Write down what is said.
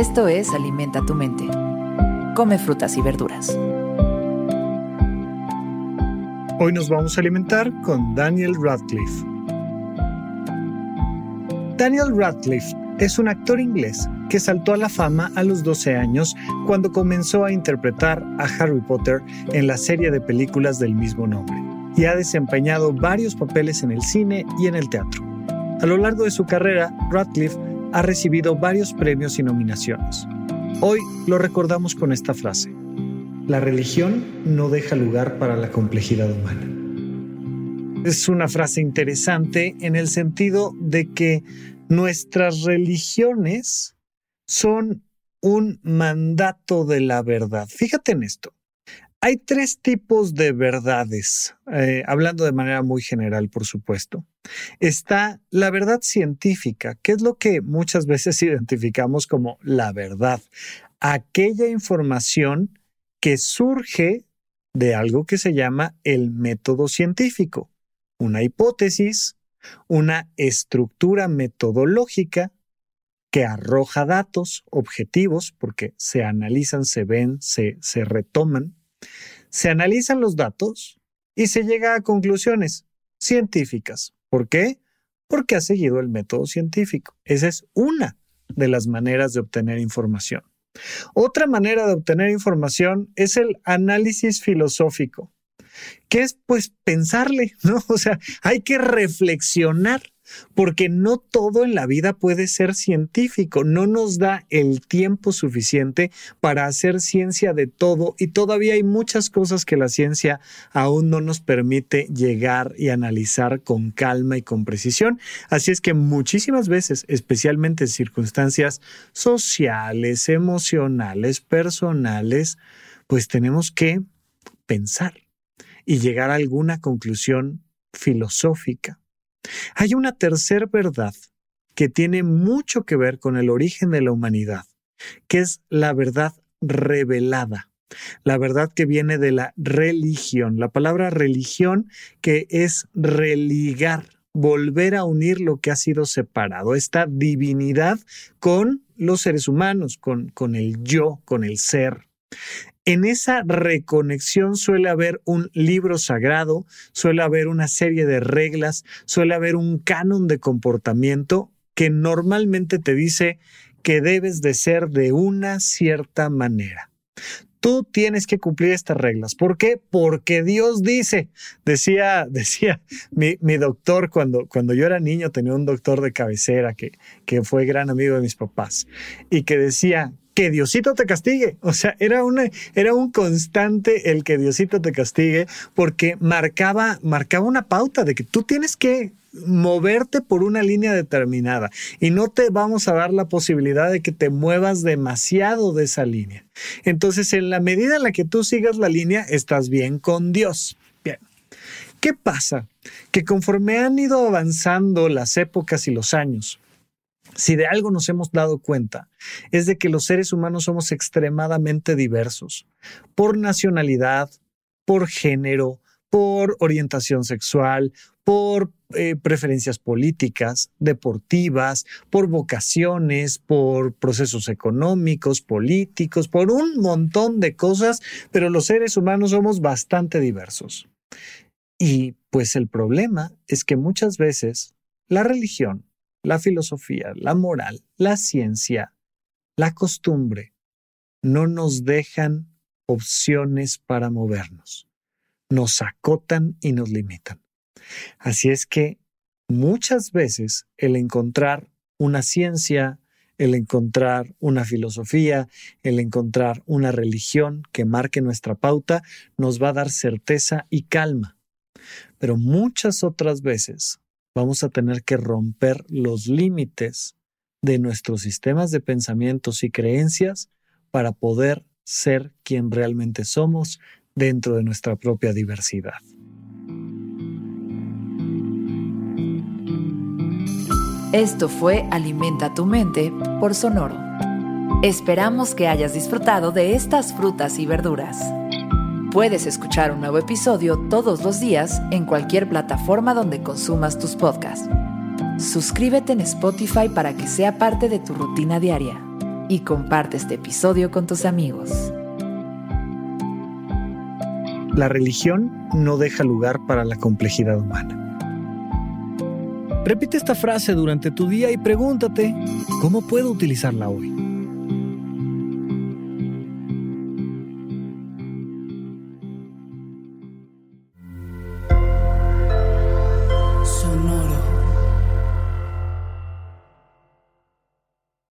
Esto es Alimenta tu mente. Come frutas y verduras. Hoy nos vamos a alimentar con Daniel Radcliffe. Daniel Radcliffe es un actor inglés que saltó a la fama a los 12 años cuando comenzó a interpretar a Harry Potter en la serie de películas del mismo nombre y ha desempeñado varios papeles en el cine y en el teatro. A lo largo de su carrera, Radcliffe ha recibido varios premios y nominaciones. Hoy lo recordamos con esta frase. La religión no deja lugar para la complejidad humana. Es una frase interesante en el sentido de que nuestras religiones son un mandato de la verdad. Fíjate en esto. Hay tres tipos de verdades, eh, hablando de manera muy general, por supuesto. Está la verdad científica, que es lo que muchas veces identificamos como la verdad. Aquella información que surge de algo que se llama el método científico, una hipótesis, una estructura metodológica que arroja datos objetivos, porque se analizan, se ven, se, se retoman, se analizan los datos y se llega a conclusiones científicas. ¿Por qué? Porque ha seguido el método científico. Esa es una de las maneras de obtener información. Otra manera de obtener información es el análisis filosófico, que es pues pensarle, ¿no? O sea, hay que reflexionar porque no todo en la vida puede ser científico, no nos da el tiempo suficiente para hacer ciencia de todo y todavía hay muchas cosas que la ciencia aún no nos permite llegar y analizar con calma y con precisión. Así es que muchísimas veces, especialmente en circunstancias sociales, emocionales, personales, pues tenemos que pensar y llegar a alguna conclusión filosófica hay una tercera verdad que tiene mucho que ver con el origen de la humanidad, que es la verdad revelada. La verdad que viene de la religión. La palabra religión que es religar, volver a unir lo que ha sido separado, esta divinidad con los seres humanos, con, con el yo, con el ser. En esa reconexión suele haber un libro sagrado, suele haber una serie de reglas, suele haber un canon de comportamiento que normalmente te dice que debes de ser de una cierta manera. Tú tienes que cumplir estas reglas. ¿Por qué? Porque Dios dice, decía, decía mi, doctor cuando, cuando yo era niño, tenía un doctor de cabecera que, que fue gran amigo de mis papás y que decía, que Diosito te castigue. O sea, era, una, era un constante el que Diosito te castigue porque marcaba, marcaba una pauta de que tú tienes que moverte por una línea determinada y no te vamos a dar la posibilidad de que te muevas demasiado de esa línea. Entonces, en la medida en la que tú sigas la línea, estás bien con Dios. Bien. ¿Qué pasa? Que conforme han ido avanzando las épocas y los años, si de algo nos hemos dado cuenta, es de que los seres humanos somos extremadamente diversos, por nacionalidad, por género, por orientación sexual, por eh, preferencias políticas, deportivas, por vocaciones, por procesos económicos, políticos, por un montón de cosas, pero los seres humanos somos bastante diversos. Y pues el problema es que muchas veces la religión la filosofía, la moral, la ciencia, la costumbre, no nos dejan opciones para movernos. Nos acotan y nos limitan. Así es que muchas veces el encontrar una ciencia, el encontrar una filosofía, el encontrar una religión que marque nuestra pauta, nos va a dar certeza y calma. Pero muchas otras veces vamos a tener que romper los límites de nuestros sistemas de pensamientos y creencias para poder ser quien realmente somos dentro de nuestra propia diversidad. Esto fue Alimenta tu mente por Sonoro. Esperamos que hayas disfrutado de estas frutas y verduras. Puedes escuchar un nuevo episodio todos los días en cualquier plataforma donde consumas tus podcasts. Suscríbete en Spotify para que sea parte de tu rutina diaria y comparte este episodio con tus amigos. La religión no deja lugar para la complejidad humana. Repite esta frase durante tu día y pregúntate, ¿cómo puedo utilizarla hoy?